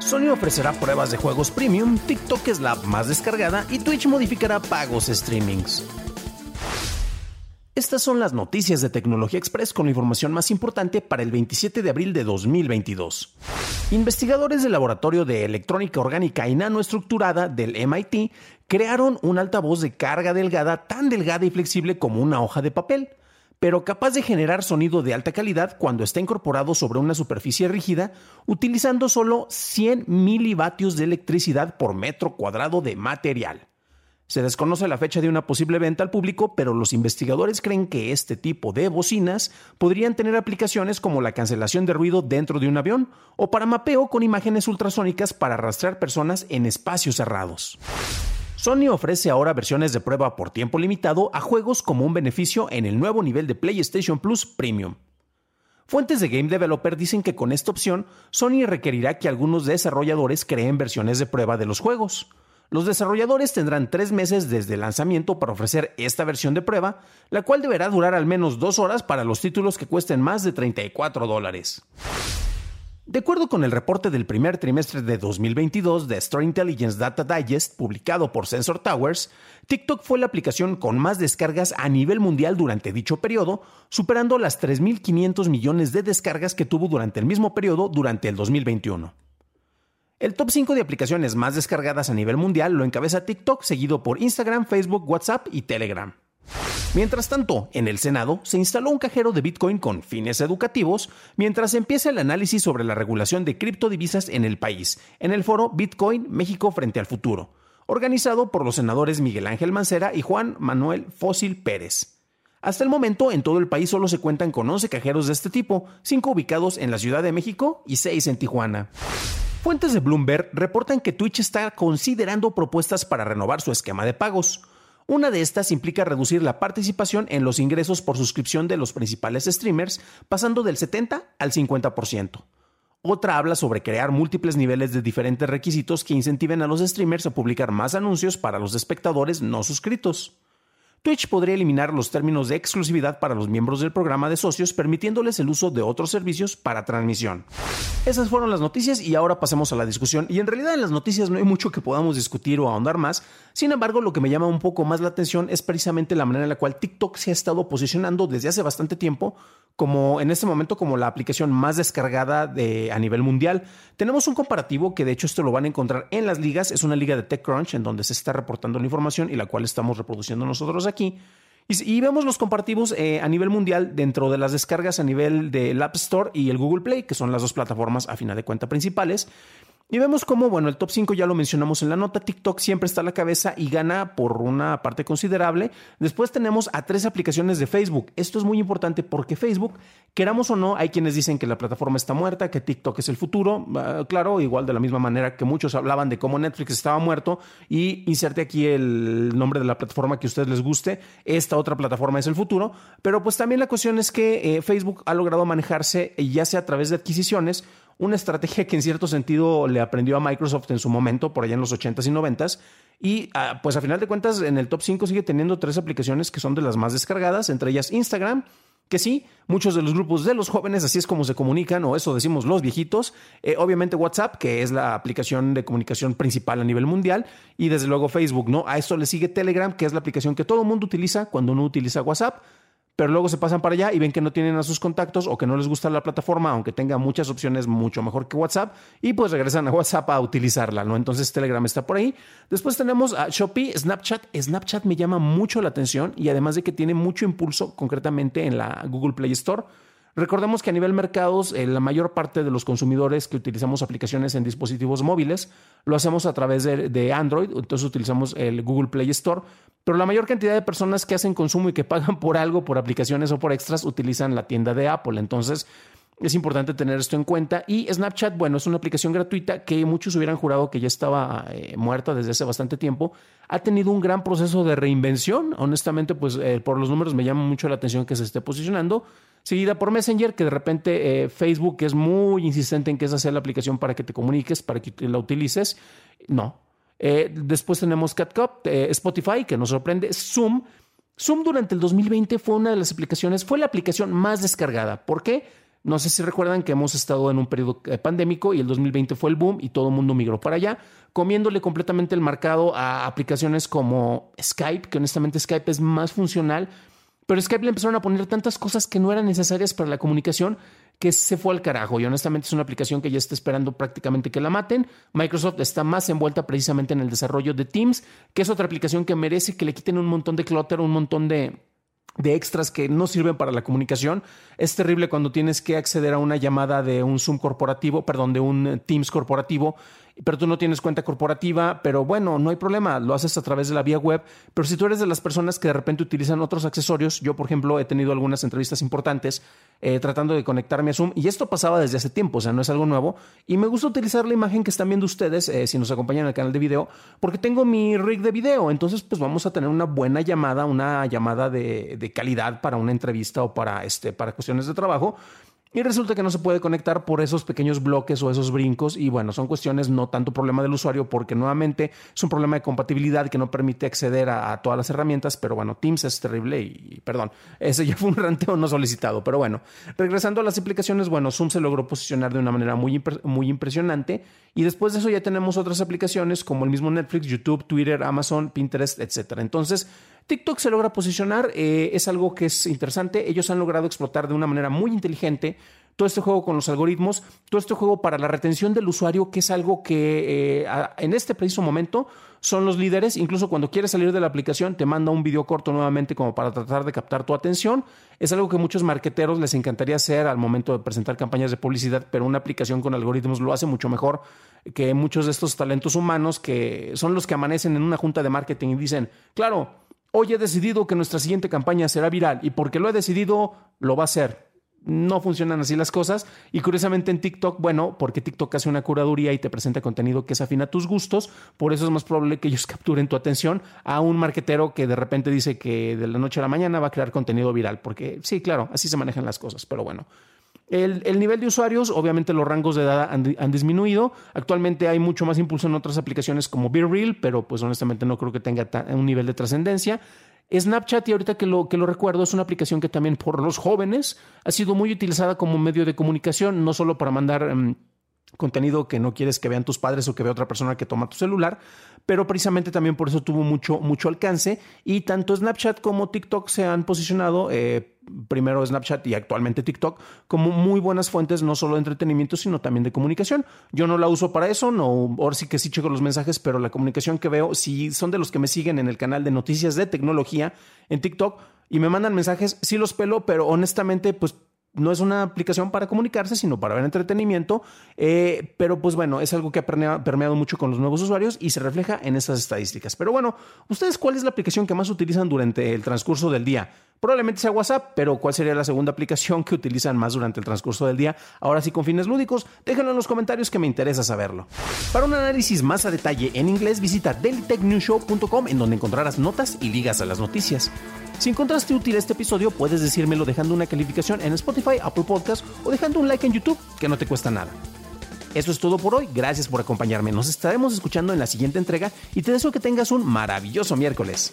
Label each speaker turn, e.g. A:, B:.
A: Sony ofrecerá pruebas de juegos premium, TikTok es la más descargada y Twitch modificará pagos streamings. Estas son las noticias de Tecnología Express con la información más importante para el 27 de abril de 2022. Investigadores del Laboratorio de Electrónica Orgánica y Nanoestructurada del MIT crearon un altavoz de carga delgada tan delgada y flexible como una hoja de papel, pero capaz de generar sonido de alta calidad cuando está incorporado sobre una superficie rígida, utilizando solo 100 milivatios de electricidad por metro cuadrado de material. Se desconoce la fecha de una posible venta al público, pero los investigadores creen que este tipo de bocinas podrían tener aplicaciones como la cancelación de ruido dentro de un avión o para mapeo con imágenes ultrasónicas para arrastrar personas en espacios cerrados. Sony ofrece ahora versiones de prueba por tiempo limitado a juegos como un beneficio en el nuevo nivel de PlayStation Plus Premium. Fuentes de Game Developer dicen que con esta opción, Sony requerirá que algunos desarrolladores creen versiones de prueba de los juegos. Los desarrolladores tendrán tres meses desde el lanzamiento para ofrecer esta versión de prueba, la cual deberá durar al menos dos horas para los títulos que cuesten más de 34 dólares. De acuerdo con el reporte del primer trimestre de 2022 de Store Intelligence Data Digest, publicado por Sensor Towers, TikTok fue la aplicación con más descargas a nivel mundial durante dicho periodo, superando las 3.500 millones de descargas que tuvo durante el mismo periodo durante el 2021. El top 5 de aplicaciones más descargadas a nivel mundial lo encabeza TikTok, seguido por Instagram, Facebook, WhatsApp y Telegram. Mientras tanto, en el Senado se instaló un cajero de Bitcoin con fines educativos mientras empieza el análisis sobre la regulación de criptodivisas en el país, en el foro Bitcoin México frente al futuro, organizado por los senadores Miguel Ángel Mancera y Juan Manuel Fósil Pérez. Hasta el momento, en todo el país solo se cuentan con 11 cajeros de este tipo, 5 ubicados en la Ciudad de México y 6 en Tijuana. Fuentes de Bloomberg reportan que Twitch está considerando propuestas para renovar su esquema de pagos. Una de estas implica reducir la participación en los ingresos por suscripción de los principales streamers, pasando del 70 al 50%. Otra habla sobre crear múltiples niveles de diferentes requisitos que incentiven a los streamers a publicar más anuncios para los espectadores no suscritos. Twitch podría eliminar los términos de exclusividad para los miembros del programa de socios, permitiéndoles el uso de otros servicios para transmisión. Esas fueron las noticias y ahora pasemos a la discusión. Y en realidad en las noticias no hay mucho que podamos discutir o ahondar más. Sin embargo, lo que me llama un poco más la atención es precisamente la manera en la cual TikTok se ha estado posicionando desde hace bastante tiempo como en este momento como la aplicación más descargada de, a nivel mundial. Tenemos un comparativo que de hecho esto lo van a encontrar en las ligas, es una liga de TechCrunch en donde se está reportando la información y la cual estamos reproduciendo nosotros aquí. Y, vemos los comparativos eh, a nivel mundial dentro de las descargas a nivel del App Store y el Google Play, que son las dos plataformas a final de cuenta principales. Y vemos cómo, bueno, el top 5 ya lo mencionamos en la nota, TikTok siempre está a la cabeza y gana por una parte considerable. Después tenemos a tres aplicaciones de Facebook. Esto es muy importante porque Facebook, queramos o no, hay quienes dicen que la plataforma está muerta, que TikTok es el futuro. Ah, claro, igual de la misma manera que muchos hablaban de cómo Netflix estaba muerto y inserte aquí el nombre de la plataforma que a ustedes les guste. Esta otra plataforma es el futuro. Pero pues también la cuestión es que eh, Facebook ha logrado manejarse ya sea a través de adquisiciones una estrategia que en cierto sentido le aprendió a Microsoft en su momento, por allá en los 80s y 90s. Y ah, pues a final de cuentas, en el top 5 sigue teniendo tres aplicaciones que son de las más descargadas, entre ellas Instagram, que sí, muchos de los grupos de los jóvenes así es como se comunican, o eso decimos los viejitos. Eh, obviamente WhatsApp, que es la aplicación de comunicación principal a nivel mundial, y desde luego Facebook, ¿no? A esto le sigue Telegram, que es la aplicación que todo el mundo utiliza cuando uno utiliza WhatsApp. Pero luego se pasan para allá y ven que no tienen a sus contactos o que no les gusta la plataforma, aunque tenga muchas opciones mucho mejor que WhatsApp, y pues regresan a WhatsApp a utilizarla, ¿no? Entonces Telegram está por ahí. Después tenemos a Shopee, Snapchat. Snapchat me llama mucho la atención y además de que tiene mucho impulso concretamente en la Google Play Store. Recordemos que a nivel mercados, eh, la mayor parte de los consumidores que utilizamos aplicaciones en dispositivos móviles lo hacemos a través de, Android, entonces utilizamos el Google Play Store, pero la mayor cantidad de personas que hacen consumo y que pagan por algo, por aplicaciones o por extras, utilizan la tienda de Apple. Entonces, es importante tener esto en cuenta. Y Snapchat, bueno, es una aplicación gratuita que muchos hubieran jurado que ya estaba eh, muerta desde hace bastante tiempo. Ha tenido un gran proceso de reinvención. Honestamente, pues eh, por los números me llama mucho la atención que se esté posicionando seguida por Messenger, que de repente eh, Facebook es muy insistente en que esa sea la aplicación para que te comuniques, para que la utilices. No. Eh, después tenemos CatCup, eh, Spotify, que nos sorprende, Zoom. Zoom durante el 2020 fue una de las aplicaciones, fue la aplicación más descargada. ¿Por qué? No sé si recuerdan que hemos estado en un periodo pandémico y el 2020 fue el boom y todo el mundo migró para allá, comiéndole completamente el mercado a aplicaciones como Skype, que honestamente Skype es más funcional, pero Skype le empezaron a poner tantas cosas que no eran necesarias para la comunicación que se fue al carajo. Y honestamente es una aplicación que ya está esperando prácticamente que la maten. Microsoft está más envuelta precisamente en el desarrollo de Teams, que es otra aplicación que merece que le quiten un montón de clutter, un montón de, de extras que no sirven para la comunicación. Es terrible cuando tienes que acceder a una llamada de un Zoom corporativo, perdón, de un Teams corporativo pero tú no tienes cuenta corporativa, pero bueno, no hay problema, lo haces a través de la vía web, pero si tú eres de las personas que de repente utilizan otros accesorios, yo por ejemplo he tenido algunas entrevistas importantes eh, tratando de conectarme a Zoom y esto pasaba desde hace tiempo, o sea, no es algo nuevo, y me gusta utilizar la imagen que están viendo ustedes, eh, si nos acompañan en el canal de video, porque tengo mi rig de video, entonces pues vamos a tener una buena llamada, una llamada de, de calidad para una entrevista o para, este, para cuestiones de trabajo. Y resulta que no se puede conectar por esos pequeños bloques o esos brincos. Y bueno, son cuestiones no tanto problema del usuario, porque nuevamente es un problema de compatibilidad que no permite acceder a, todas las herramientas. Pero bueno, Teams es terrible y, perdón, ese ya fue un ranteo no solicitado. Pero bueno, regresando a las aplicaciones, bueno, Zoom se logró posicionar de una manera muy, muy impresionante. Y después de eso ya tenemos otras aplicaciones como el mismo Netflix, YouTube, Twitter, Amazon, Pinterest, etc. Entonces, TikTok se logra posicionar, eh, es algo que es interesante. Ellos han logrado explotar de una manera muy inteligente todo este juego con los algoritmos, todo este juego para la retención del usuario, que es algo que eh, en este preciso momento son los líderes. Incluso cuando quieres salir de la aplicación, te manda un video corto nuevamente como para tratar de captar tu atención. Es algo que muchos marqueteros les encantaría hacer al momento de presentar campañas de publicidad, pero una aplicación con algoritmos lo hace mucho mejor que muchos de estos talentos humanos que son los que amanecen en una junta de marketing y dicen, claro, hoy he decidido que nuestra siguiente campaña será viral y porque lo he decidido, lo va a hacer. No funcionan así las cosas. Y curiosamente en TikTok, bueno, porque TikTok hace una curaduría y te presenta contenido que es afín a tus gustos, por eso es más probable que ellos capturen tu atención a un marketero que de repente dice que de la noche a la mañana va a crear contenido viral. Porque sí, claro, así se manejan las cosas, pero bueno. El, nivel de usuarios, obviamente los rangos de edad han, disminuido. Actualmente hay mucho más impulso en otras aplicaciones como BeReal, pero pues honestamente no creo que tenga un nivel de trascendencia. Snapchat, y ahorita que lo, que lo recuerdo, es una aplicación que también por los jóvenes ha sido muy utilizada como medio de comunicación, no solo para mandar... Em, contenido que no quieres que vean tus padres o que vea otra persona que toma tu celular, pero precisamente también por eso tuvo mucho, mucho alcance y tanto Snapchat como TikTok se han posicionado, eh, primero Snapchat y actualmente TikTok, como muy buenas fuentes no solo de entretenimiento, sino también de comunicación. Yo no la uso para eso, no, ahora sí que sí checo los mensajes, pero la comunicación que veo, si son de los que me siguen en el canal de noticias de tecnología en TikTok y me mandan mensajes, sí los pelo, pero honestamente, pues no es una aplicación para comunicarse, sino para ver entretenimiento, eh, pero pues bueno, es algo que ha permeado, mucho con los nuevos usuarios y se refleja en esas estadísticas. Pero bueno, ¿ustedes cuál es la aplicación que más utilizan durante el transcurso del día? Probablemente sea WhatsApp, pero ¿cuál sería la segunda aplicación que utilizan más durante el transcurso del día? Ahora sí, con fines lúdicos, déjenlo en los comentarios que me interesa saberlo. Para un análisis más a detalle en inglés, visita dailytechnewshow.com en donde encontrarás notas y ligas a las noticias. Si encontraste útil este episodio, puedes decírmelo dejando una calificación en Spotify, Apple Podcast o dejando un like en YouTube, que no te cuesta nada. Eso es todo por hoy, gracias por acompañarme, nos estaremos escuchando en la siguiente entrega y te deseo que tengas un maravilloso miércoles.